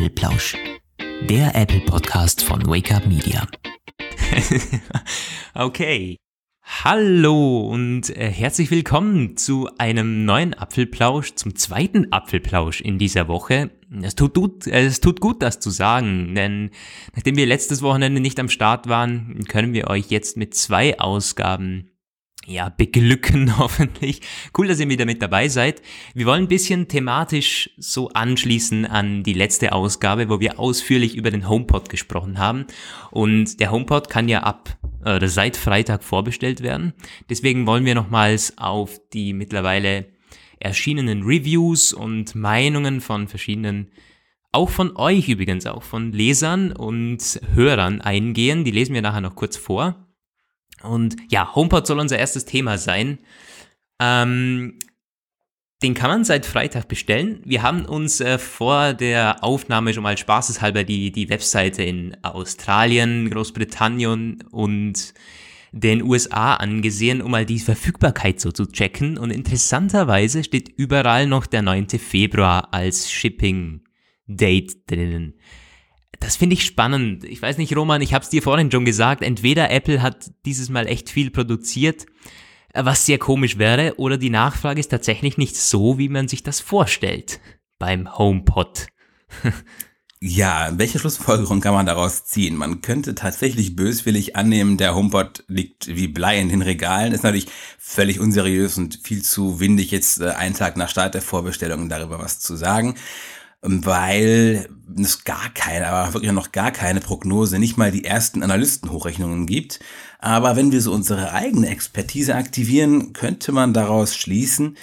Apfelplausch, der Apple Podcast von Wake Up Media. okay. Hallo und äh, herzlich willkommen zu einem neuen Apfelplausch, zum zweiten Apfelplausch in dieser Woche. Es tut, gut, äh, es tut gut, das zu sagen, denn nachdem wir letztes Wochenende nicht am Start waren, können wir euch jetzt mit zwei Ausgaben ja, beglücken hoffentlich. Cool, dass ihr wieder mit dabei seid. Wir wollen ein bisschen thematisch so anschließen an die letzte Ausgabe, wo wir ausführlich über den HomePod gesprochen haben. Und der HomePod kann ja ab oder seit Freitag vorbestellt werden. Deswegen wollen wir nochmals auf die mittlerweile erschienenen Reviews und Meinungen von verschiedenen auch von euch übrigens, auch von Lesern und Hörern eingehen. Die lesen wir nachher noch kurz vor. Und ja, HomePod soll unser erstes Thema sein. Ähm, den kann man seit Freitag bestellen. Wir haben uns äh, vor der Aufnahme schon mal spaßeshalber die, die Webseite in Australien, Großbritannien und den USA angesehen, um mal die Verfügbarkeit so zu checken. Und interessanterweise steht überall noch der 9. Februar als Shipping Date drinnen. Das finde ich spannend. Ich weiß nicht, Roman, ich habe es dir vorhin schon gesagt, entweder Apple hat dieses Mal echt viel produziert, äh, was sehr komisch wäre, oder die Nachfrage ist tatsächlich nicht so, wie man sich das vorstellt beim HomePod. Ja, welche Schlussfolgerung kann man daraus ziehen? Man könnte tatsächlich böswillig annehmen, der HomePod liegt wie Blei in den Regalen. Ist natürlich völlig unseriös und viel zu windig, jetzt äh, einen Tag nach Start der Vorbestellung darüber was zu sagen weil es gar keine, aber wirklich noch gar keine Prognose, nicht mal die ersten Analystenhochrechnungen gibt. Aber wenn wir so unsere eigene Expertise aktivieren, könnte man daraus schließen,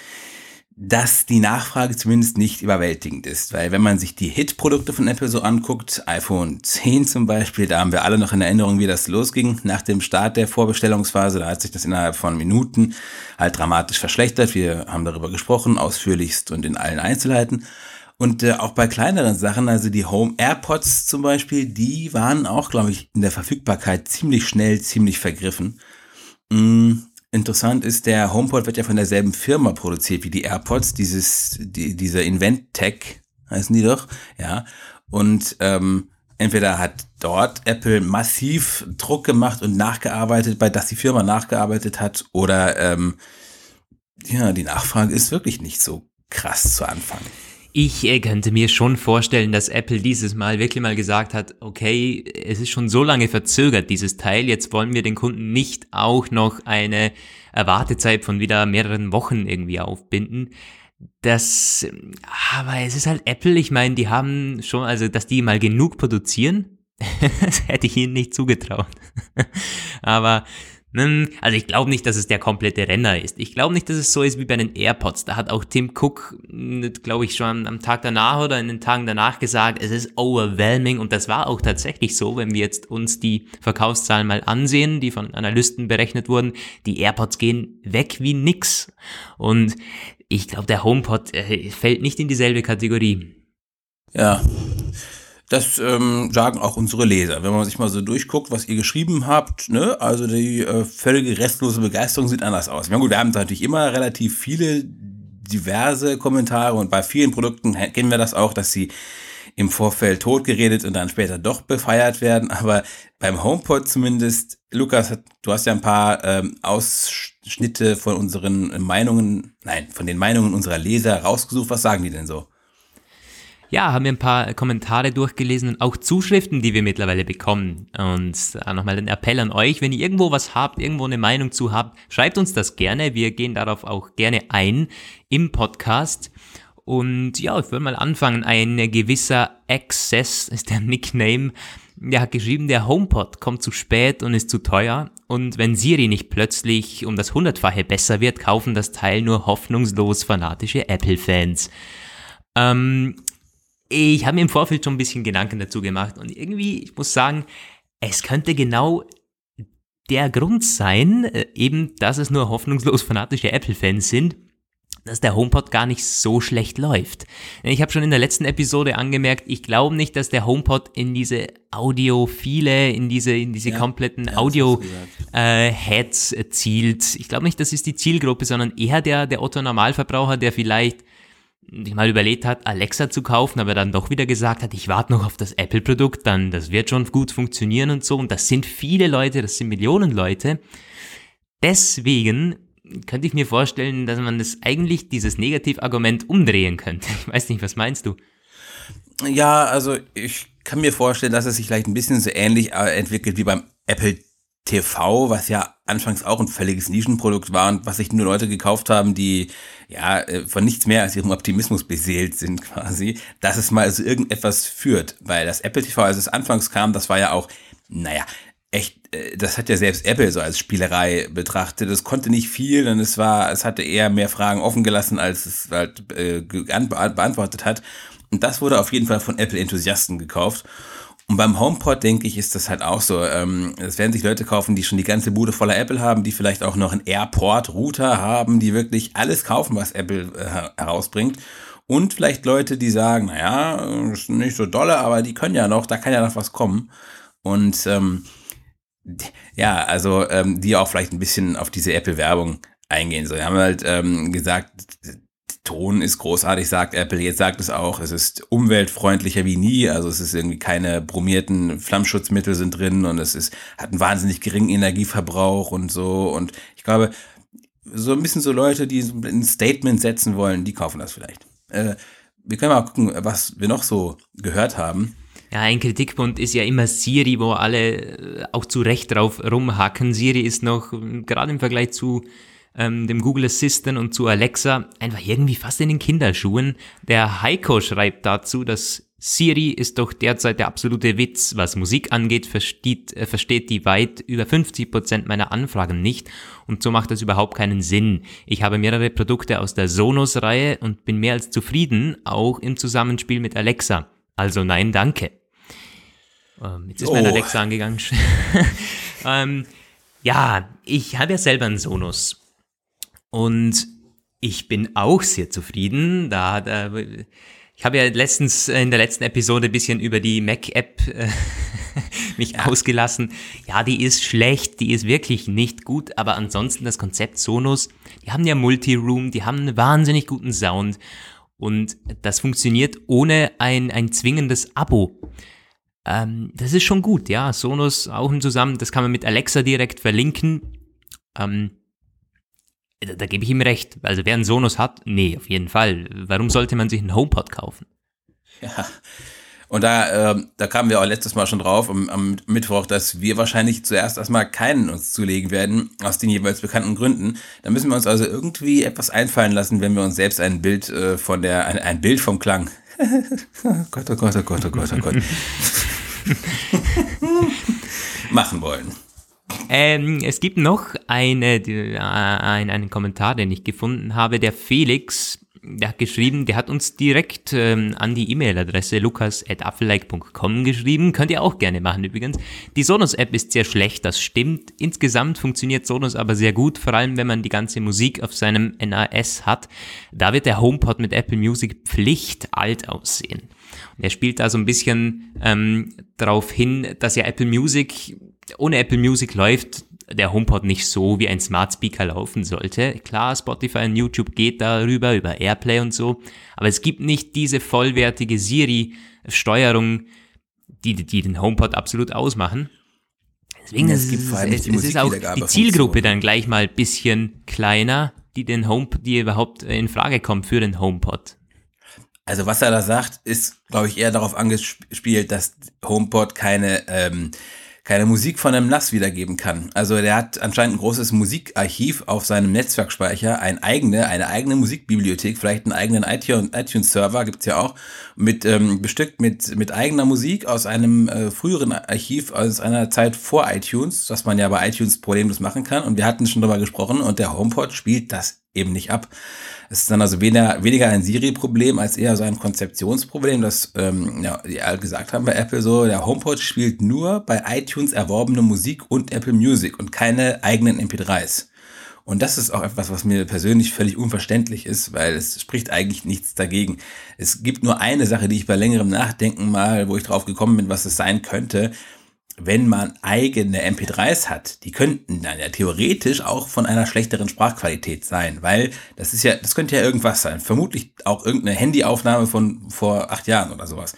dass die Nachfrage zumindest nicht überwältigend ist. Weil wenn man sich die Hit-Produkte von Apple so anguckt, iPhone 10 zum Beispiel, da haben wir alle noch in Erinnerung, wie das losging nach dem Start der Vorbestellungsphase. Da hat sich das innerhalb von Minuten halt dramatisch verschlechtert. Wir haben darüber gesprochen, ausführlichst und in allen Einzelheiten. Und äh, auch bei kleineren Sachen, also die Home AirPods zum Beispiel, die waren auch, glaube ich, in der Verfügbarkeit ziemlich schnell, ziemlich vergriffen. Mm, interessant ist, der HomePod wird ja von derselben Firma produziert wie die AirPods, dieses, die, dieser InventTech heißen die doch, ja. Und ähm, entweder hat dort Apple massiv Druck gemacht und nachgearbeitet, bei das die Firma nachgearbeitet hat, oder ähm, ja, die Nachfrage ist wirklich nicht so krass zu Anfang. Ich äh, könnte mir schon vorstellen, dass Apple dieses Mal wirklich mal gesagt hat, okay, es ist schon so lange verzögert, dieses Teil, jetzt wollen wir den Kunden nicht auch noch eine Erwartezeit von wieder mehreren Wochen irgendwie aufbinden. Das, aber es ist halt Apple, ich meine, die haben schon, also, dass die mal genug produzieren, das hätte ich ihnen nicht zugetraut. aber also ich glaube nicht, dass es der komplette Renner ist. Ich glaube nicht, dass es so ist wie bei den AirPods. Da hat auch Tim Cook, hm, glaube ich, schon am Tag danach oder in den Tagen danach gesagt, es ist overwhelming und das war auch tatsächlich so, wenn wir jetzt uns die Verkaufszahlen mal ansehen, die von Analysten berechnet wurden. Die AirPods gehen weg wie nix. Und ich glaube, der HomePod äh, fällt nicht in dieselbe Kategorie. Ja, das ähm, sagen auch unsere Leser. Wenn man sich mal so durchguckt, was ihr geschrieben habt, ne, also die äh, völlige restlose Begeisterung sieht anders aus. Ja gut, wir haben natürlich immer relativ viele diverse Kommentare und bei vielen Produkten kennen wir das auch, dass sie im Vorfeld totgeredet und dann später doch befeiert werden. Aber beim HomePod zumindest, Lukas, du hast ja ein paar ähm, Ausschnitte von unseren Meinungen, nein, von den Meinungen unserer Leser rausgesucht. Was sagen die denn so? Ja, haben wir ein paar Kommentare durchgelesen und auch Zuschriften, die wir mittlerweile bekommen. Und nochmal ein Appell an euch, wenn ihr irgendwo was habt, irgendwo eine Meinung zu habt, schreibt uns das gerne. Wir gehen darauf auch gerne ein im Podcast. Und ja, ich würde mal anfangen. Ein gewisser Access ist der Nickname. Der hat geschrieben, der HomePod kommt zu spät und ist zu teuer. Und wenn Siri nicht plötzlich um das hundertfache besser wird, kaufen das Teil nur hoffnungslos fanatische Apple-Fans. Ähm, ich habe mir im Vorfeld schon ein bisschen Gedanken dazu gemacht und irgendwie, ich muss sagen, es könnte genau der Grund sein, äh, eben, dass es nur hoffnungslos fanatische Apple-Fans sind, dass der HomePod gar nicht so schlecht läuft. Ich habe schon in der letzten Episode angemerkt, ich glaube nicht, dass der HomePod in diese Audiophile, in diese, in diese ja, kompletten ja, Audio-Heads äh, zielt. Ich glaube nicht, das ist die Zielgruppe, sondern eher der, der Otto-Normalverbraucher, der vielleicht sich mal überlegt hat, Alexa zu kaufen, aber dann doch wieder gesagt hat, ich warte noch auf das Apple-Produkt, dann das wird schon gut funktionieren und so. Und das sind viele Leute, das sind Millionen Leute. Deswegen könnte ich mir vorstellen, dass man das eigentlich dieses Negativargument umdrehen könnte. Ich weiß nicht, was meinst du? Ja, also ich kann mir vorstellen, dass es sich vielleicht ein bisschen so ähnlich äh, entwickelt wie beim Apple TV, was ja anfangs auch ein völliges Nischenprodukt war und was sich nur Leute gekauft haben, die ja äh, von nichts mehr als ihrem Optimismus beseelt sind quasi, dass es mal so irgendetwas führt. Weil das Apple TV, als es anfangs kam, das war ja auch, naja, echt, äh, das hat ja selbst Apple so als Spielerei betrachtet. Es konnte nicht viel und es war, es hatte eher mehr Fragen offen gelassen, als es halt äh, beantwortet hat. Und das wurde auf jeden Fall von Apple-Enthusiasten gekauft. Und beim HomePod, denke ich, ist das halt auch so. Ähm, es werden sich Leute kaufen, die schon die ganze Bude voller Apple haben, die vielleicht auch noch einen AirPort-Router haben, die wirklich alles kaufen, was Apple äh, herausbringt. Und vielleicht Leute, die sagen, naja, ist nicht so dolle, aber die können ja noch, da kann ja noch was kommen. Und ähm, ja, also ähm, die auch vielleicht ein bisschen auf diese Apple-Werbung eingehen. So, wir haben halt ähm, gesagt, Ton ist großartig, sagt Apple. Jetzt sagt es auch, es ist umweltfreundlicher wie nie. Also es ist irgendwie keine bromierten Flammschutzmittel sind drin und es ist, hat einen wahnsinnig geringen Energieverbrauch und so. Und ich glaube, so ein bisschen so Leute, die ein Statement setzen wollen, die kaufen das vielleicht. Äh, wir können mal gucken, was wir noch so gehört haben. Ja, ein Kritikpunkt ist ja immer Siri, wo alle äh, auch zu Recht drauf rumhacken. Siri ist noch, gerade im Vergleich zu ähm, dem Google Assistant und zu Alexa einfach irgendwie fast in den Kinderschuhen. Der Heiko schreibt dazu, dass Siri ist doch derzeit der absolute Witz. Was Musik angeht, versteht, äh, versteht die weit über 50 Prozent meiner Anfragen nicht und so macht das überhaupt keinen Sinn. Ich habe mehrere Produkte aus der Sonos-Reihe und bin mehr als zufrieden, auch im Zusammenspiel mit Alexa. Also nein, danke. Ähm, jetzt ist oh. mein Alexa angegangen. ähm, ja, ich habe ja selber einen Sonos und ich bin auch sehr zufrieden. Da, da ich habe ja letztens in der letzten Episode ein bisschen über die Mac-App äh, mich ja. ausgelassen. Ja, die ist schlecht, die ist wirklich nicht gut, aber ansonsten das Konzept Sonos, die haben ja Multi-Room, die haben einen wahnsinnig guten Sound und das funktioniert ohne ein, ein zwingendes Abo. Ähm, das ist schon gut, ja. Sonos auch ein Zusammen, das kann man mit Alexa direkt verlinken. Ähm, da, da gebe ich ihm recht. Also wer einen Sonos hat, nee, auf jeden Fall. Warum sollte man sich einen HomePod kaufen? Ja. Und da, äh, da kamen wir auch letztes Mal schon drauf am, am Mittwoch, dass wir wahrscheinlich zuerst erstmal keinen uns zulegen werden, aus den jeweils bekannten Gründen. Da müssen wir uns also irgendwie etwas einfallen lassen, wenn wir uns selbst ein Bild äh, von der, ein, ein Bild vom Klang. Gott, oh Gott, oh Gott, oh Gott, oh Gott. machen wollen. Ähm, es gibt noch eine, äh, ein, einen Kommentar, den ich gefunden habe. Der Felix, der hat geschrieben, der hat uns direkt ähm, an die E-Mail-Adresse lukas.affelike.com geschrieben. Könnt ihr auch gerne machen übrigens. Die Sonos-App ist sehr schlecht, das stimmt. Insgesamt funktioniert Sonos aber sehr gut, vor allem wenn man die ganze Musik auf seinem NAS hat. Da wird der HomePod mit Apple Music Pflicht alt aussehen. Und er spielt da so ein bisschen ähm, darauf hin, dass ja Apple Music ohne Apple Music läuft der HomePod nicht so, wie ein Smart Speaker laufen sollte. Klar, Spotify und YouTube geht darüber, über Airplay und so, aber es gibt nicht diese vollwertige Siri-Steuerung, die, die den HomePod absolut ausmachen. Deswegen es, ist, es, es ist auch die Zielgruppe dann gleich mal ein bisschen kleiner, die den Home, die überhaupt in Frage kommt für den HomePod. Also was er da sagt, ist, glaube ich, eher darauf angespielt, dass HomePod keine ähm, keine Musik von einem NAS wiedergeben kann. Also der hat anscheinend ein großes Musikarchiv auf seinem Netzwerkspeicher, eine eigene, eine eigene Musikbibliothek, vielleicht einen eigenen iTunes-Server gibt's ja auch, mit ähm, bestückt mit, mit eigener Musik aus einem äh, früheren Archiv aus einer Zeit vor iTunes, was man ja bei iTunes problemlos machen kann. Und wir hatten schon darüber gesprochen und der HomePod spielt das eben nicht ab. Es ist dann also weniger, weniger ein Siri-Problem als eher so ein Konzeptionsproblem, das, ähm, ja, gesagt haben bei Apple so, der HomePod spielt nur bei iTunes erworbene Musik und Apple Music und keine eigenen MP3s. Und das ist auch etwas, was mir persönlich völlig unverständlich ist, weil es spricht eigentlich nichts dagegen. Es gibt nur eine Sache, die ich bei längerem Nachdenken mal, wo ich drauf gekommen bin, was es sein könnte. Wenn man eigene MP3s hat, die könnten dann ja theoretisch auch von einer schlechteren Sprachqualität sein, weil das ist ja, das könnte ja irgendwas sein. Vermutlich auch irgendeine Handyaufnahme von vor acht Jahren oder sowas.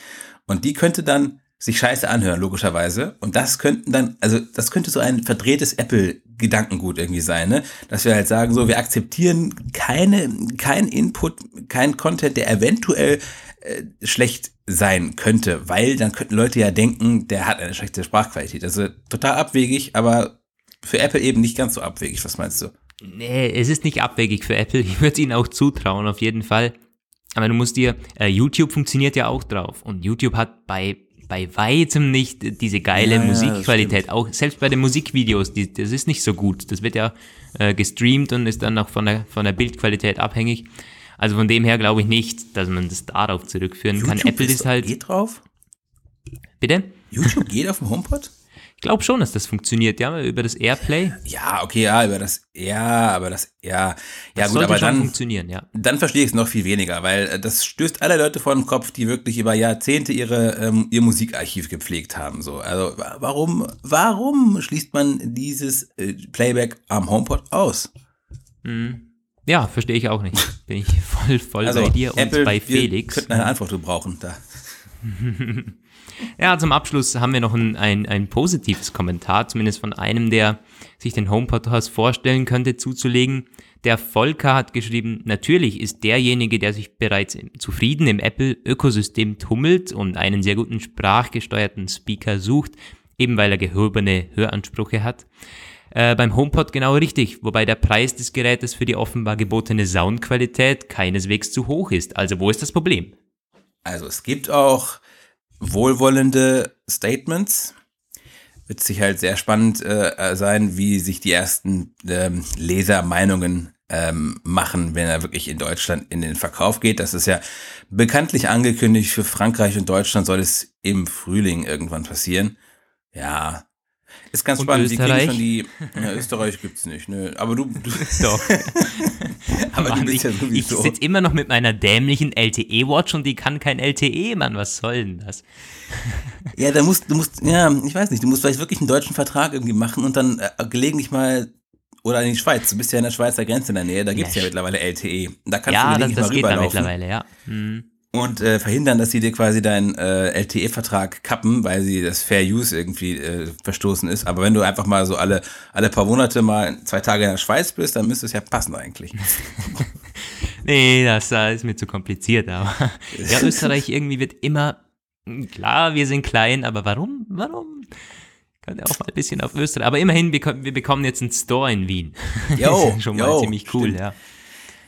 Und die könnte dann sich scheiße anhören, logischerweise. Und das könnten dann, also das könnte so ein verdrehtes Apple-Gedankengut irgendwie sein, ne? Dass wir halt sagen, so, wir akzeptieren keine, kein Input, kein Content, der eventuell äh, schlecht sein könnte, weil dann könnten Leute ja denken, der hat eine schlechte Sprachqualität. Also total abwegig, aber für Apple eben nicht ganz so abwegig. Was meinst du? Nee, es ist nicht abwegig für Apple. Ich würde es ihnen auch zutrauen, auf jeden Fall. Aber du musst dir, äh, YouTube funktioniert ja auch drauf. Und YouTube hat bei, bei weitem nicht diese geile Ja, ja, Musikqualität. auch selbst bei den Musikvideos, die, das ist nicht so gut. Das wird ja äh, gestreamt und ist dann auch von der, von der Bildqualität abhängig. Also von dem her glaube ich nicht, dass man das darauf zurückführen kann. Apple ist halt. Geht drauf? Bitte? YouTube geht auf dem HomePod? Ich glaube schon, dass das funktioniert, ja, über das Airplay. Ja, okay, ja, über das, ja, aber das, ja, ja Das gut, sollte aber dann, funktionieren, ja. dann verstehe ich es noch viel weniger, weil äh, das stößt alle Leute vor den Kopf, die wirklich über Jahrzehnte ihre, ähm, ihr Musikarchiv gepflegt haben. So, also wa- warum, warum schließt man dieses äh, Playback am HomePod aus? Ja, verstehe ich auch nicht. Bin ich voll, voll Also bei dir und Apple, bei wir Felix. könnten eine Antwort gebrauchen da. Ja, zum Abschluss haben wir noch ein, ein, ein positives Kommentar, zumindest von einem, der sich den HomePod vorstellen könnte, zuzulegen. Der Volker hat geschrieben, natürlich ist derjenige, der sich bereits zufrieden im Apple-Ökosystem tummelt und einen sehr guten sprachgesteuerten Speaker sucht, eben weil er gehobene Höransprüche hat, äh, beim HomePod genau richtig, wobei der Preis des Gerätes für die offenbar gebotene Soundqualität keineswegs zu hoch ist. Also wo ist das Problem? Also es gibt auch wohlwollende Statements. Wird sich halt sehr spannend äh, sein, wie sich die ersten ähm, Lesermeinungen ähm, machen, wenn er wirklich in Deutschland in den Verkauf geht. Das ist ja bekanntlich angekündigt. Für Frankreich und Deutschland soll es im Frühling irgendwann passieren. Ja. Ist ganz Und spannend. Die kriegen Österreich? schon die. Ja, Österreich gibt's nicht, nö. Aber du, du Doch. aber Mann, du bist ich, ja ich sowieso. sitze immer noch mit meiner dämlichen LTE-Watch und die kann kein LTE, Mann. Was soll denn das? Ja, da musst, du musst, ja, ich weiß nicht, du musst vielleicht wirklich einen deutschen Vertrag irgendwie machen und dann äh, gelegentlich mal oder in die Schweiz. Du bist ja in der Schweizer Grenze in der Nähe, da gibt's ja Ja. mittlerweile LTE. Da kannst ja, du das, das mal geht da mittlerweile, ja. Hm. Und äh, verhindern, dass sie dir quasi deinen äh, LTE-Vertrag kappen, weil sie das Fair Use irgendwie äh, verstoßen ist. Aber wenn du einfach mal so alle, alle paar Monate mal zwei Tage in der Schweiz bist, dann müsste es ja passen eigentlich. Nee, das ist mir zu kompliziert, aber ja, Österreich irgendwie wird immer, klar, wir sind klein, aber warum, warum? Kann ja auch mal ein bisschen auf Österreich, aber immerhin, wir, wir bekommen jetzt einen Store in Wien. Jo, das ist schon mal jo, ziemlich cool, stimmt. ja.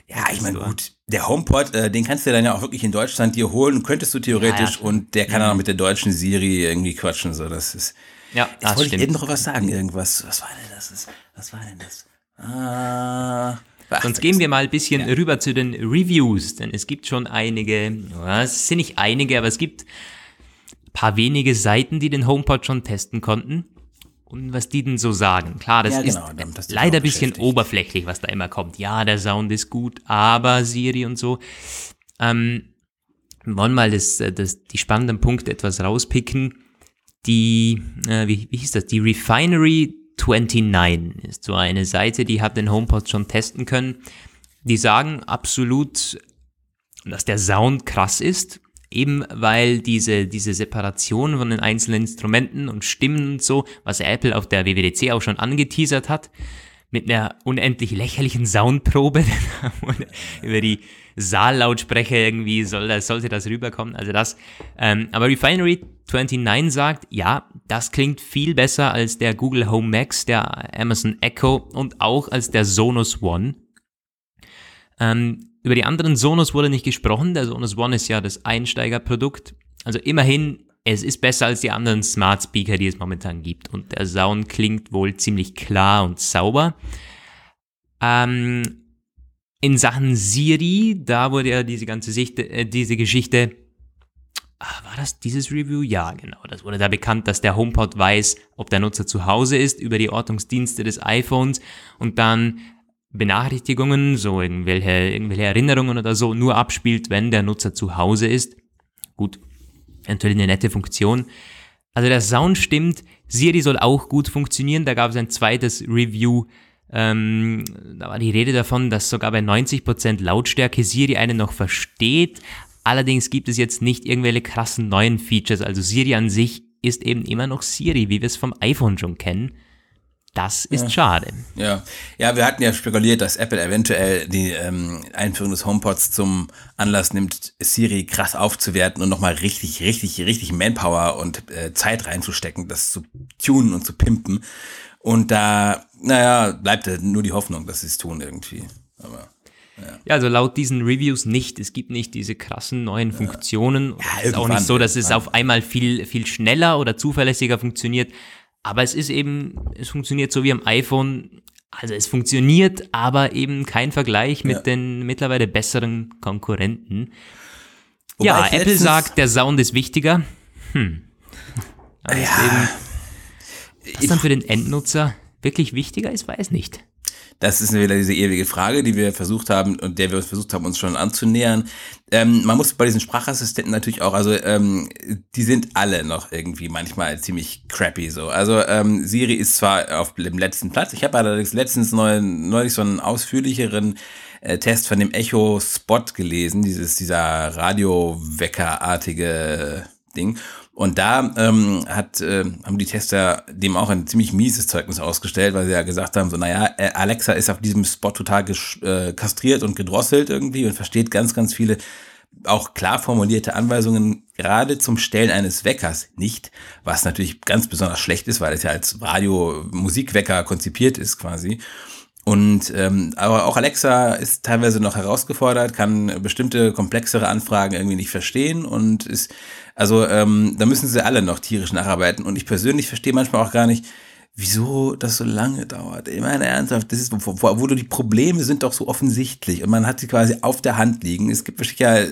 Ja, ich meine, gut, der HomePod, äh, den kannst du dann ja auch wirklich in Deutschland dir holen, könntest du theoretisch klar. und der kann auch mit der deutschen Siri irgendwie quatschen, so, das ist, Ja, Jetzt das wollte ich stimmt. eben noch was sagen, irgendwas. Was war denn das? Was war denn das? Ah, ach, Sonst gehen wir mal ein bisschen rüber zu den Reviews, denn es gibt schon einige, ja, es sind nicht einige, aber es gibt ein paar wenige Seiten, die den HomePod schon testen konnten. Und was die denn so sagen. Klar, das Ja, ist genau, dich leider ein bisschen oberflächlich, was da immer kommt. Ja, der Sound ist gut, aber Siri und so. Ähm, wir wollen mal das, äh, das, die spannenden Punkte etwas rauspicken. Die, äh, wie, wie hieß das? Die Refinery 29 ist so eine Seite, die hat den HomePod schon testen können. Die sagen absolut, dass der Sound krass ist, eben weil diese, diese Separation von den einzelnen Instrumenten und Stimmen und so, was Apple auf der WWDC auch schon angeteasert hat, mit einer unendlich lächerlichen Soundprobe über die Saallautsprecher irgendwie soll das, sollte das rüberkommen. Also das. Ähm, aber Refinery 29 sagt, ja, das klingt viel besser als der Google Home Max, der Amazon Echo und auch als der Sonos One. Ähm, über die anderen Sonos wurde nicht gesprochen. Der Sonos One ist ja das Einsteigerprodukt. Also immerhin, es ist besser als die anderen Smart Speaker, die es momentan gibt. Und der Sound klingt wohl ziemlich klar und sauber. Ähm, in Sachen Siri, da wurde ja diese ganze Sicht, äh, diese Geschichte, ah, war das dieses Review? Ja, genau. Das wurde da bekannt, dass der HomePod weiß, ob der Nutzer zu Hause ist über die Ortungsdienste des iPhones und dann Benachrichtigungen, so irgendwelche, irgendwelche Erinnerungen oder so, nur abspielt, wenn der Nutzer zu Hause ist. Gut, natürlich eine nette Funktion. Also der Sound stimmt, Siri soll auch gut funktionieren. Da gab es ein zweites Review. Ähm, da war die Rede davon, dass sogar bei 90% Lautstärke Siri einen noch versteht. Allerdings gibt es jetzt nicht irgendwelche krassen neuen Features. Also Siri an sich ist eben immer noch Siri, wie wir es vom iPhone schon kennen. Das ist ja. schade. Ja. ja, wir hatten ja spekuliert, dass Apple eventuell die ähm, Einführung des HomePods zum Anlass nimmt, Siri krass aufzuwerten und nochmal richtig, richtig, richtig Manpower und äh, Zeit reinzustecken, das zu tunen und zu pimpen. Und da, naja, bleibt nur die Hoffnung, dass sie es tun irgendwie. Aber ja. ja. also laut diesen Reviews nicht. Es gibt nicht diese krassen neuen Funktionen. Ja, es ist auch nicht so, dass es auf einmal viel, viel schneller oder zuverlässiger funktioniert. Aber es ist eben, es funktioniert so wie am iPhone. Also es funktioniert, aber eben kein Vergleich mit ja. den mittlerweile besseren Konkurrenten. Wobei ja, Apple sagt, der Sound ist wichtiger. Hm. Also ja. Eben, was dann für den Endnutzer wirklich wichtiger ist, weiß nicht. Das ist wieder diese ewige Frage, die wir versucht haben und der wir versucht haben, uns schon anzunähern. Ähm, man muss bei diesen Sprachassistenten natürlich auch, also ähm, die sind alle noch irgendwie manchmal ziemlich crappy so. Also ähm, Siri ist zwar auf dem letzten Platz, ich habe allerdings letztens neu, neulich so einen ausführlicheren äh, Test von dem Echo Spot gelesen, dieses dieser Radiowecker-artige Ding. Und da ähm, hat, äh, haben die Tester dem auch ein ziemlich mieses Zeugnis ausgestellt, weil sie ja gesagt haben, so, naja, äh, Alexa ist auf diesem Spot total äh, kastriert und gedrosselt irgendwie und versteht ganz, ganz viele auch klar formulierte Anweisungen gerade zum Stellen eines Weckers nicht, was natürlich ganz besonders schlecht ist, weil es ja als Radio-Musikwecker konzipiert ist quasi. Und ähm, aber auch Alexa ist teilweise noch herausgefordert, kann bestimmte komplexere Anfragen irgendwie nicht verstehen und ist also ähm, da müssen sie alle noch tierisch nacharbeiten. Und ich persönlich verstehe manchmal auch gar nicht, wieso das so lange dauert. Ich meine ernsthaft, das ist, wo, wo, die Probleme sind doch so offensichtlich und man hat sie quasi auf der Hand liegen. Es gibt sicher,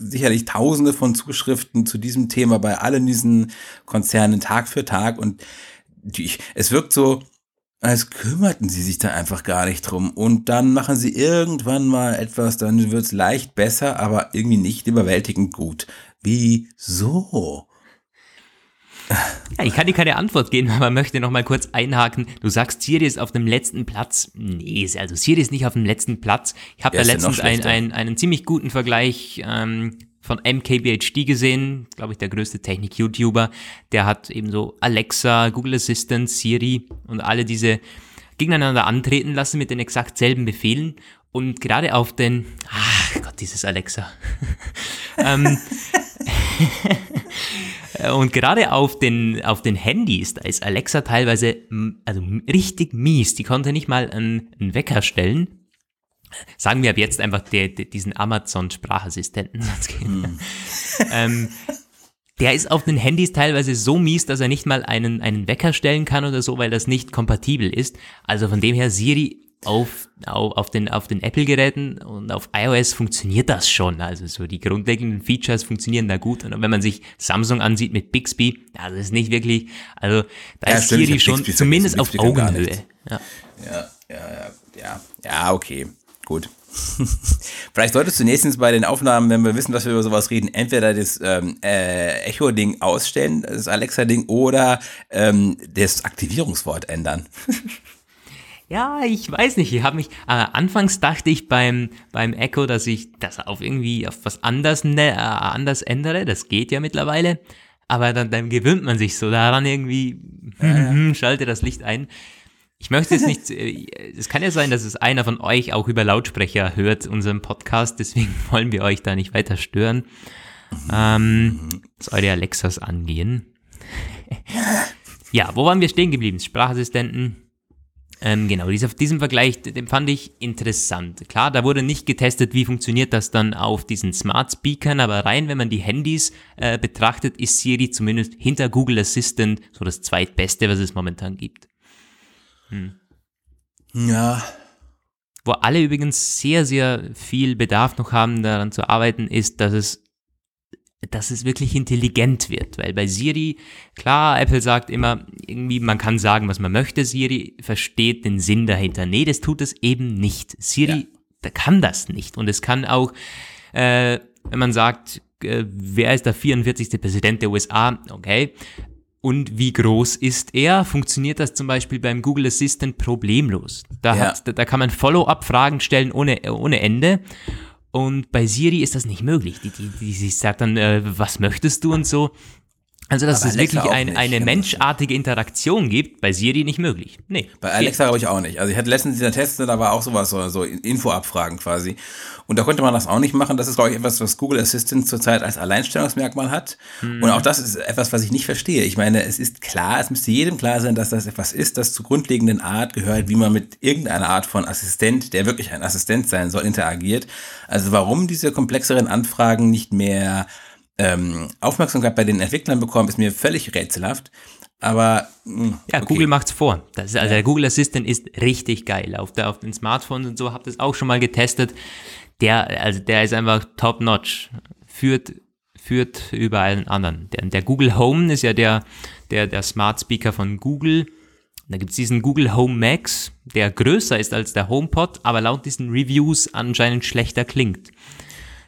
sicherlich tausende von Zuschriften zu diesem Thema bei allen diesen Konzernen Tag für Tag und die, es wirkt so, als kümmerten sie sich da einfach gar nicht drum. Und dann machen sie irgendwann mal etwas, dann wird es leicht besser, aber irgendwie nicht überwältigend gut. Wieso? Ja, ich kann dir keine Antwort geben, aber möchte noch mal kurz einhaken. Du sagst, Siri ist auf dem letzten Platz. Nee, also Siri ist nicht auf dem letzten Platz. Ich habe da letztens ein, ein, einen ziemlich guten Vergleich ähm, von MKBHD gesehen, glaube ich, der größte Technik-YouTuber. Der hat eben so Alexa, Google Assistant, Siri und alle diese gegeneinander antreten lassen mit den exakt selben Befehlen. Und gerade auf den, ach Gott, dieses Alexa. ähm, und gerade auf den, auf den Handys, da ist Alexa teilweise also richtig mies. Die konnte nicht mal einen, einen Wecker stellen. Sagen wir ab jetzt einfach der, der, diesen Amazon-Sprachassistenten. Hm. ähm, der ist auf den Handys teilweise so mies, dass er nicht mal einen, einen Wecker stellen kann oder so, weil das nicht kompatibel ist. Also von dem her, Siri auf, auf, auf den, auf den Apple-Geräten und auf iOS funktioniert das schon. Also so die grundlegenden Features funktionieren da gut. Und wenn man sich Samsung ansieht mit Bixby, das ist nicht wirklich, also da ja, ist stimmt, Siri schon Bixby, zumindest auf Augenhöhe. Ja. ja, ja, ja, ja, okay, gut. Vielleicht solltest du nächstens bei den Aufnahmen, wenn wir wissen, dass wir über sowas reden, entweder das ähm, äh, Echo-Ding ausstellen, das Alexa-Ding, oder ähm, das Aktivierungswort ändern. Ja, ich weiß nicht. Ich habe mich äh, anfangs dachte ich beim beim Echo, dass ich das auf irgendwie auf was anders ne, äh, anders ändere. Das geht ja mittlerweile, aber dann, dann gewöhnt man sich so daran irgendwie. Hm, schalte das Licht ein. Ich möchte jetzt nicht. Äh, es kann ja sein, dass es einer von euch auch über Lautsprecher hört unseren Podcast. Deswegen wollen wir euch da nicht weiter stören. Ähm, was eure Alexas angehen. ja, wo waren wir stehen geblieben? Sprachassistenten. Ähm, genau, dieser, diesen Vergleich, den fand ich interessant. Klar, da wurde nicht getestet, wie funktioniert das dann auf diesen Smart Speakern, aber rein, wenn man die Handys äh, betrachtet, ist Siri zumindest hinter Google Assistant so das zweitbeste, was es momentan gibt. Hm. Ja. Wo alle übrigens sehr, sehr viel Bedarf noch haben, daran zu arbeiten, ist, dass es dass es wirklich intelligent wird. Weil bei Siri, klar, Apple sagt immer, irgendwie, man kann sagen, was man möchte. Siri versteht den Sinn dahinter. Nee, das tut es eben nicht. Siri ja. kann das nicht. Und es kann auch, äh, wenn man sagt, äh, wer ist der 44. Präsident der USA? Okay. Und wie groß ist er? Funktioniert das zum Beispiel beim Google Assistant problemlos? Da, Ja. hat, da, da kann man Follow-up-Fragen stellen ohne, ohne Ende. Und bei Siri ist das nicht möglich. Die, die, die, sagt dann, äh, was möchtest du und so. Also, dass Aber es Alexa wirklich ein, nicht, eine genau. menschartige Interaktion gibt, bei Siri nicht möglich. Nee. Bei Alexa glaube ich auch nicht. Also ich hatte letztens dieser Test, da war auch sowas, so, so Info-Abfragen quasi. Und da konnte man das auch nicht machen. Das ist, glaube ich, etwas, was Google Assistant zurzeit als Alleinstellungsmerkmal hat. Und auch das ist etwas, was ich nicht verstehe. Ich meine, es ist klar, es müsste jedem klar sein, dass das etwas ist, das zur grundlegenden Art gehört, wie man mit irgendeiner Art von Assistent, der wirklich ein Assistent sein soll, interagiert. Also warum diese komplexeren Anfragen nicht mehr ähm, Aufmerksamkeit bei den Entwicklern bekommen, ist mir völlig rätselhaft. Aber mh, Ja, okay. Google macht's vor. Ist, also der Google Assistant ist richtig geil. Auf, der, auf den Smartphones und so habt ihr es auch schon mal getestet. Der, also der ist einfach top notch. Führt, führt über allen anderen. Der, der Google Home ist ja der, der, der Smart Speaker von Google. Da gibt's diesen Google Home Max, der größer ist als der HomePod, aber laut diesen Reviews anscheinend schlechter klingt.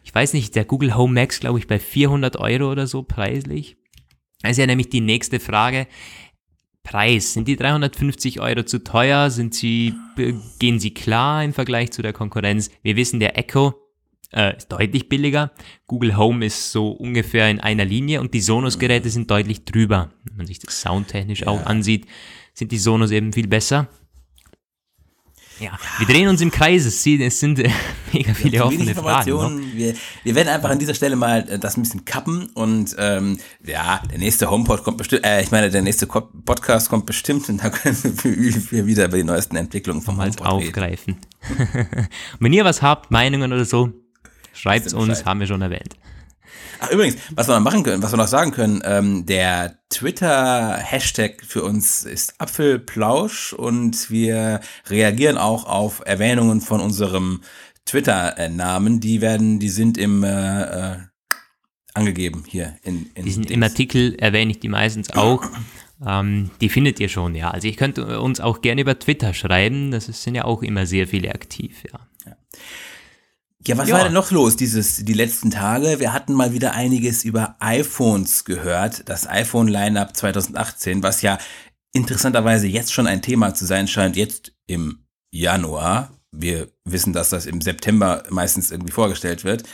Ich weiß nicht, der Google Home Max, glaube ich, bei 400 Euro oder so preislich. Das ist ja nämlich die nächste Frage. Preis. Sind die 350 Euro zu teuer? Sind sie, gehen sie klar im Vergleich zu der Konkurrenz? Wir wissen, der Echo äh, ist deutlich billiger. Google Home ist so ungefähr in einer Linie und die Sonos-Geräte sind deutlich drüber. Wenn man sich das soundtechnisch auch ansieht, sind die Sonos eben viel besser. Ja, wir drehen uns im Kreis. Es sind, es sind äh, mega viele wenig offene Fragen. Informationen. Wir, wir werden einfach an dieser Stelle mal äh, das ein bisschen kappen und ähm, ja, der nächste HomePod kommt bestimmt, äh, ich meine, der nächste Podcast kommt bestimmt und da können wir, wieder über die neuesten Entwicklungen vom HomePod aufgreifen. Wenn ihr was habt, Meinungen oder so, schreibt's Wisst ihr uns, haben wir schon erwähnt. Ach, übrigens, was wir noch machen können, was wir noch sagen können, ähm, der Twitter-Hashtag für uns ist Apfelplausch und wir reagieren auch auf Erwähnungen von unserem Twitter-Namen. Die werden, die sind im äh, äh, angegeben hier in, in Diesen, Dings. Im Artikel erwähne ich die meistens auch. Ähm, die findet ihr schon, ja. Also ich könnte uns auch gerne über Twitter schreiben. Das ist, sind ja auch immer sehr viele aktiv, ja. Ja, was Ja. war denn noch los dieses, die letzten Tage? Wir hatten mal wieder einiges über iPhones gehört. Das iPhone-Lineup 2018, was ja interessanterweise jetzt schon ein Thema zu sein scheint, jetzt im Januar. Wir wissen, dass das im September meistens irgendwie vorgestellt wird.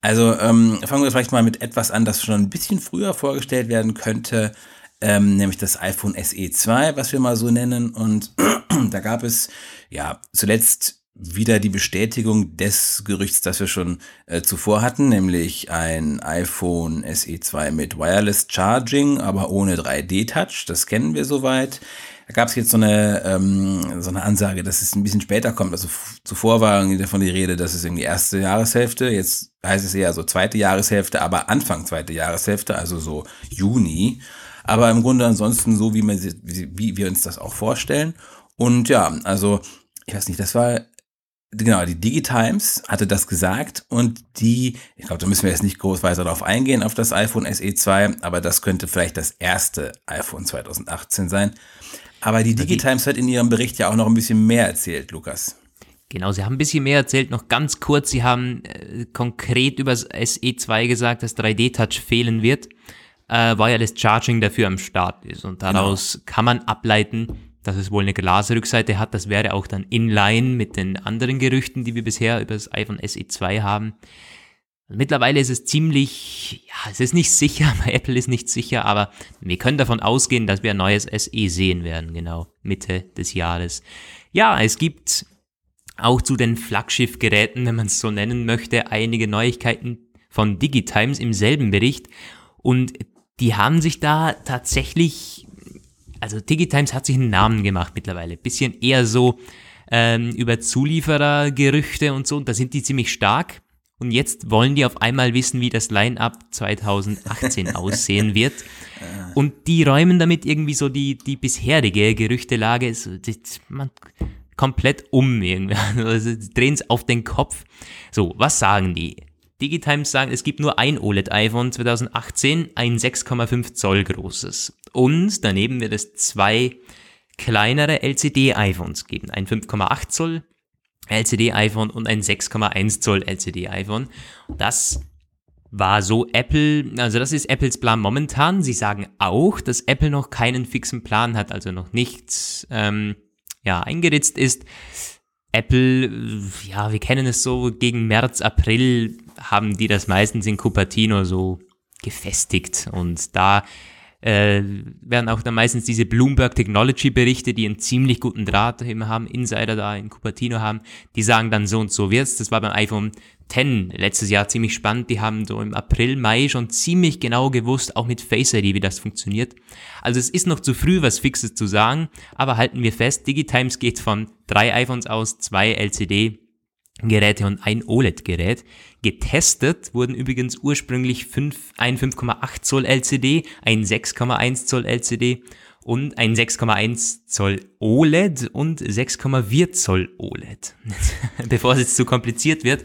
Also ähm, fangen wir vielleicht mal mit etwas an, das schon ein bisschen früher vorgestellt werden könnte, ähm, nämlich das iPhone SE 2, was wir mal so nennen. Und da gab es ja zuletzt wieder die Bestätigung des Gerüchts, das wir schon äh, zuvor hatten, nämlich ein iPhone SE 2 mit Wireless Charging, aber ohne 3D-Touch. Das kennen wir soweit. Da gab es jetzt so eine, ähm, so eine Ansage, dass es ein bisschen später kommt. Also zuvor war irgendwie davon die Rede, dass es irgendwie erste Jahreshälfte, jetzt heißt es eher so zweite Jahreshälfte, aber Anfang zweite Jahreshälfte, also so Juni. Aber im Grunde ansonsten so, wie, man, wie, wie wir uns das auch vorstellen. Und ja, also, ich weiß nicht, das war genau, die Digitimes hatte das gesagt und die, ich glaube, da müssen wir jetzt nicht groß weiter darauf eingehen, auf das iPhone SE 2, aber das könnte vielleicht das erste iPhone 2018 sein. Aber die Digitimes hat in ihrem Bericht ja auch noch ein bisschen mehr erzählt, Lukas. Genau, Sie haben ein bisschen mehr erzählt, noch ganz kurz. Sie haben äh, konkret über das SE2 gesagt, dass 3D-Touch fehlen wird, äh, Wireless Charging dafür am Start ist. Und daraus kann man ableiten, dass es wohl eine Glasrückseite hat. Das wäre auch dann in line mit den anderen Gerüchten, die wir bisher über das iPhone SE2 haben. Mittlerweile ist es ziemlich, ja, es ist nicht sicher, bei Apple ist nicht sicher, aber wir können davon ausgehen, dass wir ein neues SE sehen werden, genau, Mitte des Jahres. Ja, es gibt auch zu den Flaggschiffgeräten, wenn man es so nennen möchte, einige Neuigkeiten von Digitimes im selben Bericht. Und die haben sich da tatsächlich, also Digitimes hat sich einen Namen gemacht mittlerweile. Bisschen eher so ähm, über Zulieferergerüchte und so. Und da sind die ziemlich stark. Und jetzt wollen die auf einmal wissen, wie das Line-Up 2018 aussehen wird. Und die räumen damit irgendwie so die, die bisherige Gerüchtelage so, das, man, komplett um irgendwie. Also drehen es auf den Kopf. So, was sagen die? Digitimes sagen, es gibt nur ein OLED-iPhone 2018, ein 6,5 Zoll großes. Und daneben wird es zwei kleinere LCD-iPhones geben. Ein 5,8 Zoll LCD-iPhone und ein 6,1 Zoll LCD-iPhone. Das war so Apple, also das ist Apples Plan momentan. Sie sagen auch, dass Apple noch keinen fixen Plan hat, also noch nichts ähm, ja, eingeritzt ist. Apple, ja, wir kennen es so, gegen März, April haben die das meistens in Cupertino so gefestigt und da äh, werden auch dann meistens diese Bloomberg Technology Berichte, die einen ziemlich guten Draht immer haben, Insider da in Cupertino haben, die sagen dann so und so wird's. Das war beim iPhone 10 letztes Jahr ziemlich spannend. Die haben so im April, Mai schon ziemlich genau gewusst, auch mit Face ID, wie das funktioniert. Also es ist noch zu früh, was Fixes zu sagen, aber halten wir fest, Digitimes geht von drei iPhones aus, zwei LCD Geräte und ein OLED-Gerät. Getestet wurden übrigens ursprünglich fünf, ein 5,8 Zoll LCD, ein 6,1 Zoll LCD und ein 6,1 Zoll OLED und 6,4 Zoll OLED. Bevor es jetzt zu kompliziert wird.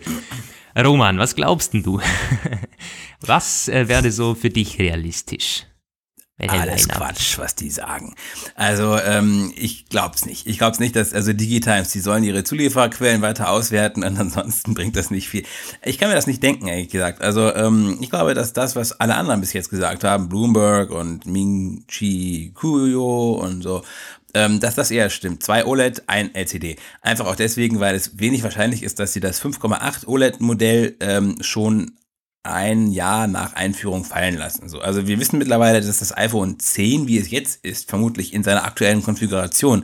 Roman, was glaubst denn du? was äh, wäre so für dich realistisch? Alles Quatsch, was die sagen. Also ähm, ich glaub's nicht. Ich glaub's nicht, dass also Digitimes, die sollen ihre Zuliefererquellen weiter auswerten und ansonsten bringt das nicht viel. Ich kann mir das nicht denken, ehrlich gesagt. Also ähm, ich glaube, dass das, was alle anderen bis jetzt gesagt haben, Bloomberg und Ming Chi Kuyo und so, ähm, dass das eher stimmt. Zwei OLED, ein LCD. Einfach auch deswegen, weil es wenig wahrscheinlich ist, dass sie das 5,8 OLED-Modell ähm, schon ein Jahr nach Einführung fallen lassen. So, also wir wissen mittlerweile, dass das iPhone 10, wie es jetzt ist, vermutlich in seiner aktuellen Konfiguration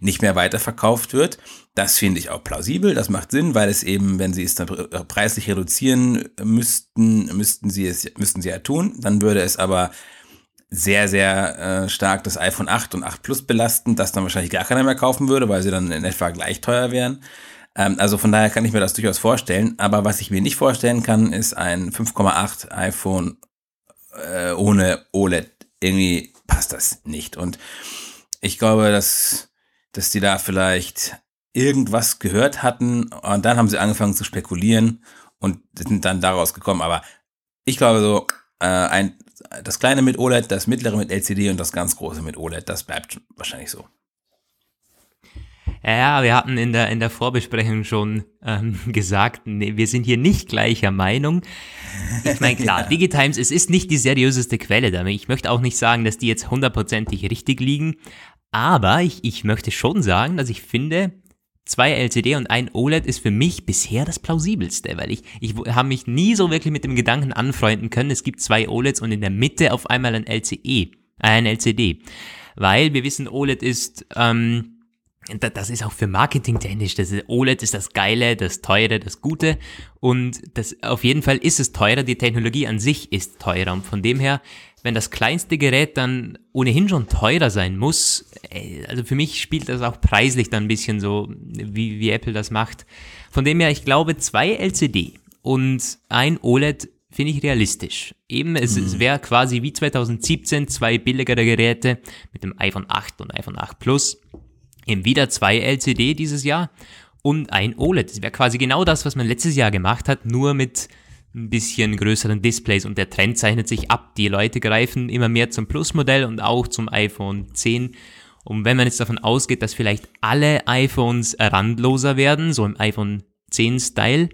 nicht mehr weiterverkauft wird. Das finde ich auch plausibel, das macht Sinn, weil es eben, wenn sie es dann preislich reduzieren müssten, müssten sie es, müssten sie ja tun. Dann würde es aber sehr, sehr äh, stark das iPhone 8 und 8 Plus belasten, das dann wahrscheinlich gar keiner mehr kaufen würde, weil sie dann in etwa gleich teuer wären. Ähm, also von daher kann ich mir das durchaus vorstellen. Aber was ich mir nicht vorstellen kann, ist ein 5,8 iPhone äh, ohne OLED. Irgendwie passt das nicht. Und ich glaube, dass, dass die da vielleicht irgendwas gehört hatten und dann haben sie angefangen zu spekulieren und sind dann daraus gekommen. Aber ich glaube so, äh, ein, das kleine mit OLED, das mittlere mit LCD und das ganz große mit OLED, das bleibt wahrscheinlich so. Ja, wir hatten in der, in der Vorbesprechung schon ähm, gesagt, nee, wir sind hier nicht gleicher Meinung. Ich meine, klar, ja. Digitimes, es ist nicht die seriöseste Quelle damit. Ich möchte auch nicht sagen, dass die jetzt hundertprozentig richtig liegen, aber ich, ich möchte schon sagen, dass ich finde, zwei LCD und ein OLED ist für mich bisher das plausibelste, weil ich, ich habe mich nie so wirklich mit dem Gedanken anfreunden können, es gibt zwei OLEDs und in der Mitte auf einmal ein LCE, äh, ein LCD. Weil wir wissen, OLED ist, ähm, das ist auch für Marketing technisch. Das ist, OLED ist das Geile, das Teure, das Gute. Und das, auf jeden Fall ist es teurer. Die Technologie an sich ist teurer. Und von dem her, wenn das kleinste Gerät dann ohnehin schon teurer sein muss, äh, also für mich spielt das auch preislich dann ein bisschen so, wie, wie Apple das macht. Von dem her, ich glaube, zwei LCD und ein OLED finde ich realistisch. Eben, es, mhm. es wäre quasi wie 2017 zwei billigere Geräte mit dem iPhone 8 und iPhone 8 Plus Eben wieder zwei LCD dieses Jahr und ein OLED. Das wäre quasi genau das, was man letztes Jahr gemacht hat, nur mit ein bisschen größeren Displays und der Trend zeichnet sich ab. Die Leute greifen immer mehr zum Plus-Modell und auch zum iPhone 10. Und wenn man jetzt davon ausgeht, dass vielleicht alle iPhones randloser werden, so im iPhone 10-Style,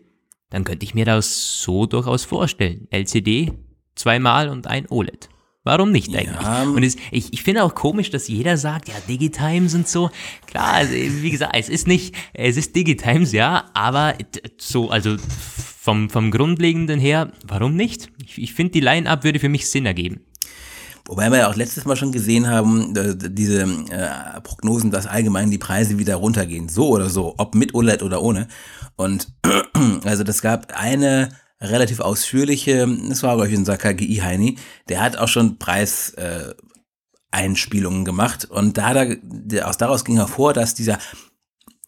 dann könnte ich mir das so durchaus vorstellen. LCD zweimal und ein OLED. Warum nicht eigentlich? Ja. Und es, ich, ich finde auch komisch, dass jeder sagt, ja, Digitimes und so. Klar, also, wie gesagt, es ist nicht, es ist Digitimes, ja, aber so, also vom, vom Grundlegenden her, warum nicht? Ich, ich finde, die Line-Up würde für mich Sinn ergeben. Wobei wir ja auch letztes Mal schon gesehen haben, diese äh, Prognosen, dass allgemein die Preise wieder runtergehen. So oder so, ob mit OLED oder ohne. Und also das gab eine relativ ausführliche, das war, glaube ich, unser KGI Heini, der hat auch schon Preis, äh, Einspielungen gemacht und da, da aus daraus ging hervor, dass dieser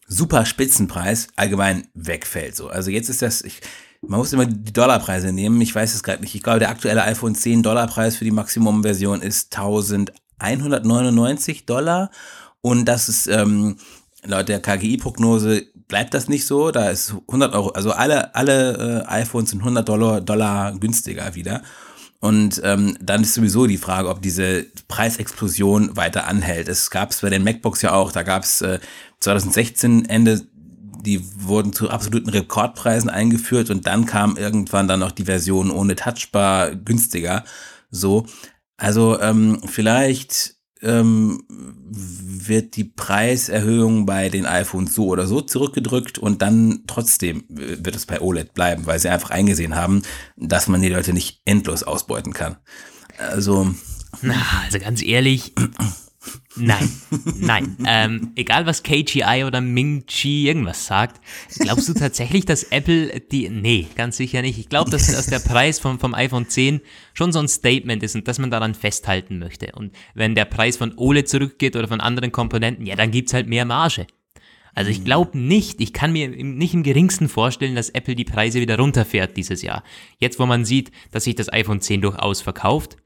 super Spitzenpreis allgemein wegfällt. So, also jetzt ist das, ich, man muss immer die Dollarpreise nehmen. Ich weiß es gerade nicht. Ich glaube, der aktuelle iPhone 10 Dollarpreis für die Maximum-Version ist 1199 Dollar und das ist ähm, laut der KGI-Prognose bleibt das nicht so. Da ist 100 Euro, also alle, alle äh, iPhones sind 100 Dollar, Dollar günstiger wieder. Und ähm, dann ist sowieso die Frage, ob diese Preisexplosion weiter anhält. Es gab es bei den MacBooks ja auch, da gab es äh, 2016 Ende die wurden zu absoluten Rekordpreisen eingeführt und dann kam irgendwann dann noch die Version ohne Touchbar günstiger. So, also ähm, vielleicht ähm, wird die Preiserhöhung bei den iPhones so oder so zurückgedrückt und dann trotzdem wird es bei OLED bleiben, weil sie einfach eingesehen haben, dass man die Leute nicht endlos ausbeuten kann. Also. Na, also ganz ehrlich, Nein, nein. Ähm, egal was KGI oder Ming-Chi irgendwas sagt, glaubst du tatsächlich, dass Apple die. Nee, ganz sicher nicht. Ich glaube, dass, dass der Preis vom, vom iPhone 10 schon so ein Statement ist und dass man daran festhalten möchte. Und wenn der Preis von OLED zurückgeht oder von anderen Komponenten, ja, dann gibt's halt mehr Marge. Also ich glaube nicht, ich kann mir nicht im geringsten vorstellen, dass Apple die Preise wieder runterfährt dieses Jahr. Jetzt, wo man sieht, dass sich das iPhone 10 durchaus verkauft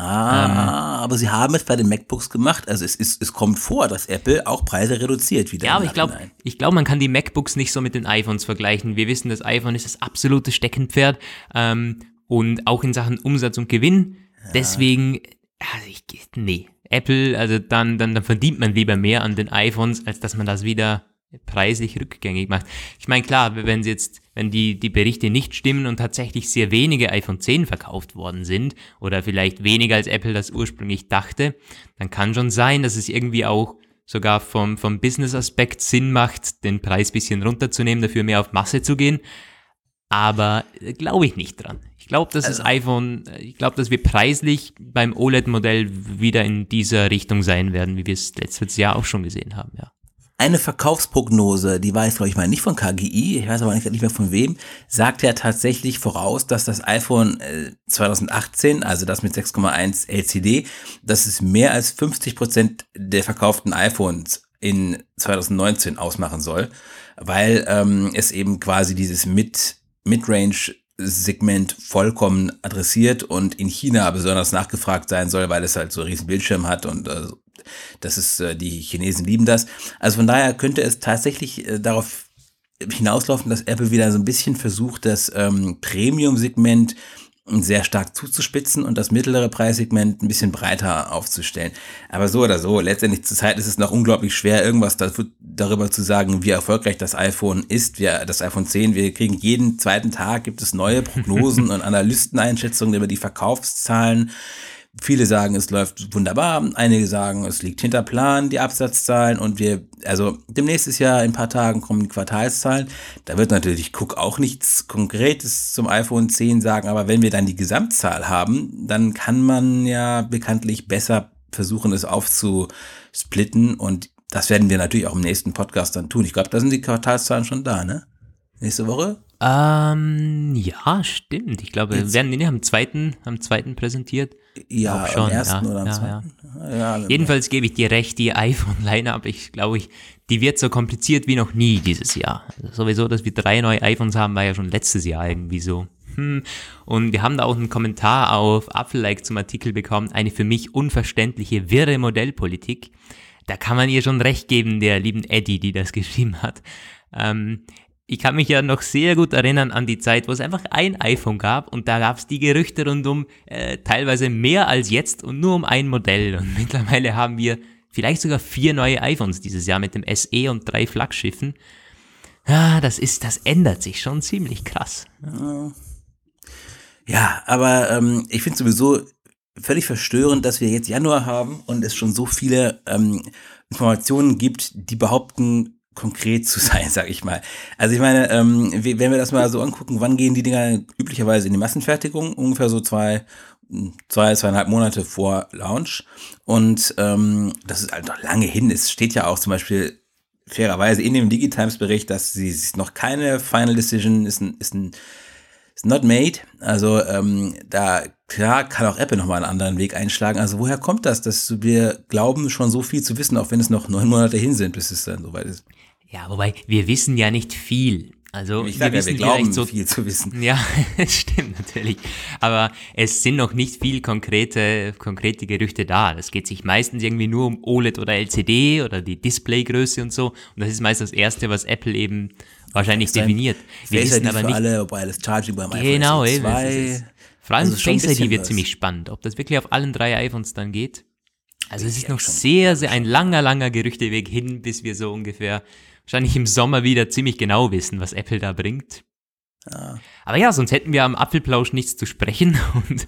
Ah, ähm, aber sie haben es bei den MacBooks gemacht. Also es, ist, es kommt vor, dass Apple auch Preise reduziert wieder. Ja, aber ich glaube, ich glaube, man kann die MacBooks nicht so mit den iPhones vergleichen. Wir wissen, das iPhone ist das absolute Steckenpferd ähm, und auch in Sachen Umsatz und Gewinn. Ja. Deswegen, also ich, nee, Apple, also dann, dann, dann verdient man lieber mehr an den iPhones, als dass man das wieder preislich rückgängig macht. Ich meine, klar, wenn sie jetzt, wenn die, die Berichte nicht stimmen und tatsächlich sehr wenige iPhone 10 verkauft worden sind oder vielleicht weniger als Apple das ursprünglich dachte, dann kann schon sein, dass es irgendwie auch sogar vom, vom Business-Aspekt Sinn macht, den Preis bisschen runterzunehmen, dafür mehr auf Masse zu gehen. Aber äh, glaube ich nicht dran. Ich glaube, dass also, das iPhone, äh, ich glaube, dass wir preislich beim OLED-Modell wieder in dieser Richtung sein werden, wie wir es letztes Jahr auch schon gesehen haben, ja. Eine Verkaufsprognose, die weiß, glaube ich mal nicht von KGI, ich weiß aber nicht, nicht mehr von wem, sagt ja tatsächlich voraus, dass das iPhone 2018, äh, also das mit 6,1 LCD, dass es mehr als 50 Prozent der verkauften iPhones in 2019 ausmachen soll, weil ähm, es eben quasi dieses Mid Midrange Segment vollkommen adressiert und in China besonders nachgefragt sein soll, weil es halt so einen riesen Bildschirm hat und äh, das ist, äh, die Chinesen lieben das. Also von daher könnte es tatsächlich äh, darauf hinauslaufen, dass Apple wieder so ein bisschen versucht, das ähm, Premium-Segment sehr stark zuzuspitzen und das mittlere Preissegment ein bisschen breiter aufzustellen. Aber so oder so, letztendlich zur Zeit ist es noch unglaublich schwer, irgendwas darüber zu sagen, wie erfolgreich das iPhone ist. Wir, das iPhone 10, wir kriegen jeden zweiten Tag, gibt es neue Prognosen und Analysteneinschätzungen über die Verkaufszahlen. Viele sagen, es läuft wunderbar. Einige sagen, es liegt hinter Plan, die Absatzzahlen. Und wir, also demnächst ist ja in ein paar Tagen kommen die Quartalszahlen. Da wird natürlich Cook auch nichts Konkretes zum iPhone 10 sagen. Aber wenn wir dann die Gesamtzahl haben, dann kann man ja bekanntlich besser versuchen, es aufzusplitten. Und das werden wir natürlich auch im nächsten Podcast dann tun. Ich glaube, da sind die Quartalszahlen schon da, ne? Nächste Woche? Ähm, ja, stimmt. Ich glaube, wir werden den am zweiten, am zweiten präsentiert. Ja, schon. am ersten ja, oder am ja, zweiten. Ja. Ja, Jedenfalls gebe ich dir recht, die iPhone-Line-Up, ich glaube, ich, die wird so kompliziert wie noch nie dieses Jahr. Also sowieso, dass wir drei neue iPhones haben, war ja schon letztes Jahr irgendwie so. Hm. Und wir haben da auch einen Kommentar auf Apfel-Like zum Artikel bekommen, eine für mich unverständliche, wirre Modellpolitik. Da kann man ihr schon recht geben, der lieben Eddie, die das geschrieben hat. Ähm, ich kann mich ja noch sehr gut erinnern an die Zeit, wo es einfach ein iPhone gab und da gab es die Gerüchte rundum äh, teilweise mehr als jetzt und nur um ein Modell. Und mittlerweile haben wir vielleicht sogar vier neue iPhones dieses Jahr mit dem SE und drei Flaggschiffen. Ja, das ist, das ändert sich schon ziemlich krass. Ja, aber ähm, ich finde sowieso völlig verstörend, dass wir jetzt Januar haben und es schon so viele ähm, Informationen gibt, die behaupten, konkret zu sein, sag ich mal. Also ich meine, ähm, wenn wir das mal so angucken, wann gehen die Dinger üblicherweise in die Massenfertigung? Ungefähr so zwei, zwei, zweieinhalb Monate vor Launch. Und ähm, das ist halt noch lange hin. Es steht ja auch zum Beispiel fairerweise in dem Digitimes-Bericht, dass sie noch keine Final Decision ist ein, ist ein ist not made. Also ähm, da klar kann auch Apple nochmal einen anderen Weg einschlagen. Also woher kommt das, dass wir glauben schon so viel zu wissen, auch wenn es noch neun Monate hin sind, bis es dann soweit ist? Ja, wobei wir wissen ja nicht viel. Also ich wir, wissen ja, wir glauben so viel zu wissen. Ja, stimmt natürlich. Aber es sind noch nicht viel konkrete, konkrete Gerüchte da. Das geht sich meistens irgendwie nur um OLED oder LCD oder die Displaygröße und so. Und das ist meist das Erste, was Apple eben wahrscheinlich definiert. Wir wissen aber nicht. Alle, Wireless Charging beim genau, iPhone 2. Vor allem also Face ID wird was. ziemlich spannend. Ob das wirklich auf allen drei iPhones dann geht. Also es ist noch sehr, sehr ein langer, langer Gerüchteweg hin, bis wir so ungefähr wahrscheinlich im Sommer wieder ziemlich genau wissen, was Apple da bringt. Ja. Aber ja, sonst hätten wir am Apfelplausch nichts zu sprechen und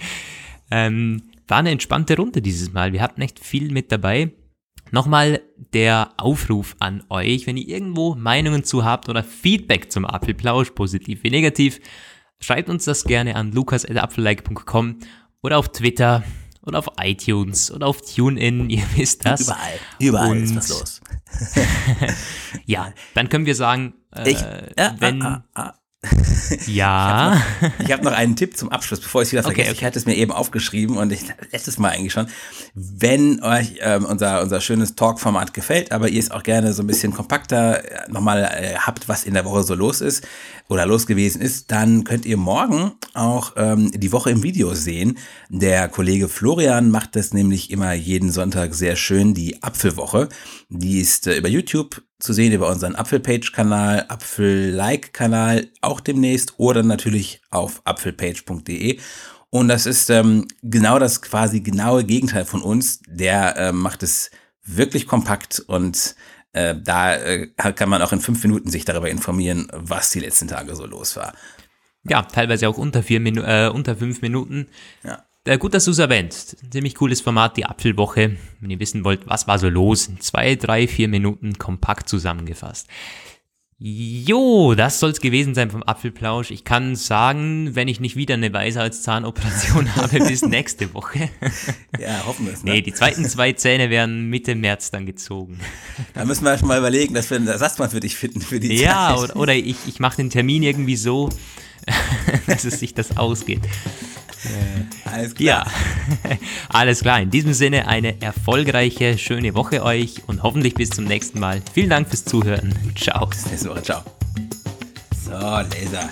ähm, war eine entspannte Runde dieses Mal. Wir hatten echt viel mit dabei. Nochmal der Aufruf an euch, wenn ihr irgendwo Meinungen zu habt oder Feedback zum Apfelplausch, positiv wie negativ, schreibt uns das gerne an lukas.apfellike.com oder auf Twitter oder auf iTunes oder auf TuneIn, ihr wisst das. Überall, überall Und, ist was los. ja, dann können wir sagen, äh, ich, äh, wenn... Ah, ah, ah. Ja. Ich habe noch, hab noch, einen Tipp zum Abschluss, bevor ich es wieder vergesse. Okay, okay. Ich hatte es mir eben aufgeschrieben und ich letztes Mal eigentlich schon. Wenn euch ähm, unser, unser schönes Talk-Format gefällt, aber ihr es auch gerne so ein bisschen kompakter äh, nochmal äh, habt, was in der Woche so los ist oder los gewesen ist, dann könnt ihr morgen auch ähm, die Woche im Video sehen. Der Kollege Florian macht das nämlich immer jeden Sonntag sehr schön, die Apfelwoche. Die ist äh, über YouTube zu sehen über unseren Apfelpage-Kanal, Apfel-Like-Kanal auch demnächst oder natürlich auf apfelpage.de. Und das ist ähm, genau das quasi genaue Gegenteil von uns. Der äh, macht es wirklich kompakt und äh, da äh, kann man auch in fünf Minuten sich darüber informieren, was die letzten Tage so los war. Ja, teilweise auch unter, vier Minu äh, unter fünf Minuten. Ja. Äh, gut, dass du es erwähnt. Ziemlich cooles Format, die Apfelwoche. Wenn ihr wissen wollt, was war so los, in zwei, drei, vier Minuten kompakt zusammengefasst. Jo, das soll's gewesen sein vom Apfelplausch. Ich kann sagen, wenn ich nicht wieder eine Weisheitszahnoperation habe, bis nächste Woche. Ja, hoffen wir es. Ne? Nee, die zweiten zwei Zähne werden Mitte März dann gezogen. Da müssen wir schon mal überlegen, dass wir einen Ersatzmann für dich finden für die Ja, Zeit. oder, oder ich, ich mache den Termin irgendwie so, dass es sich das ausgeht. Alles klar. Ja, alles klar. In diesem Sinne eine erfolgreiche, schöne Woche euch und hoffentlich bis zum nächsten Mal. Vielen Dank fürs Zuhören. Ciao. Bis nächste Woche. Ciao. So, Laser.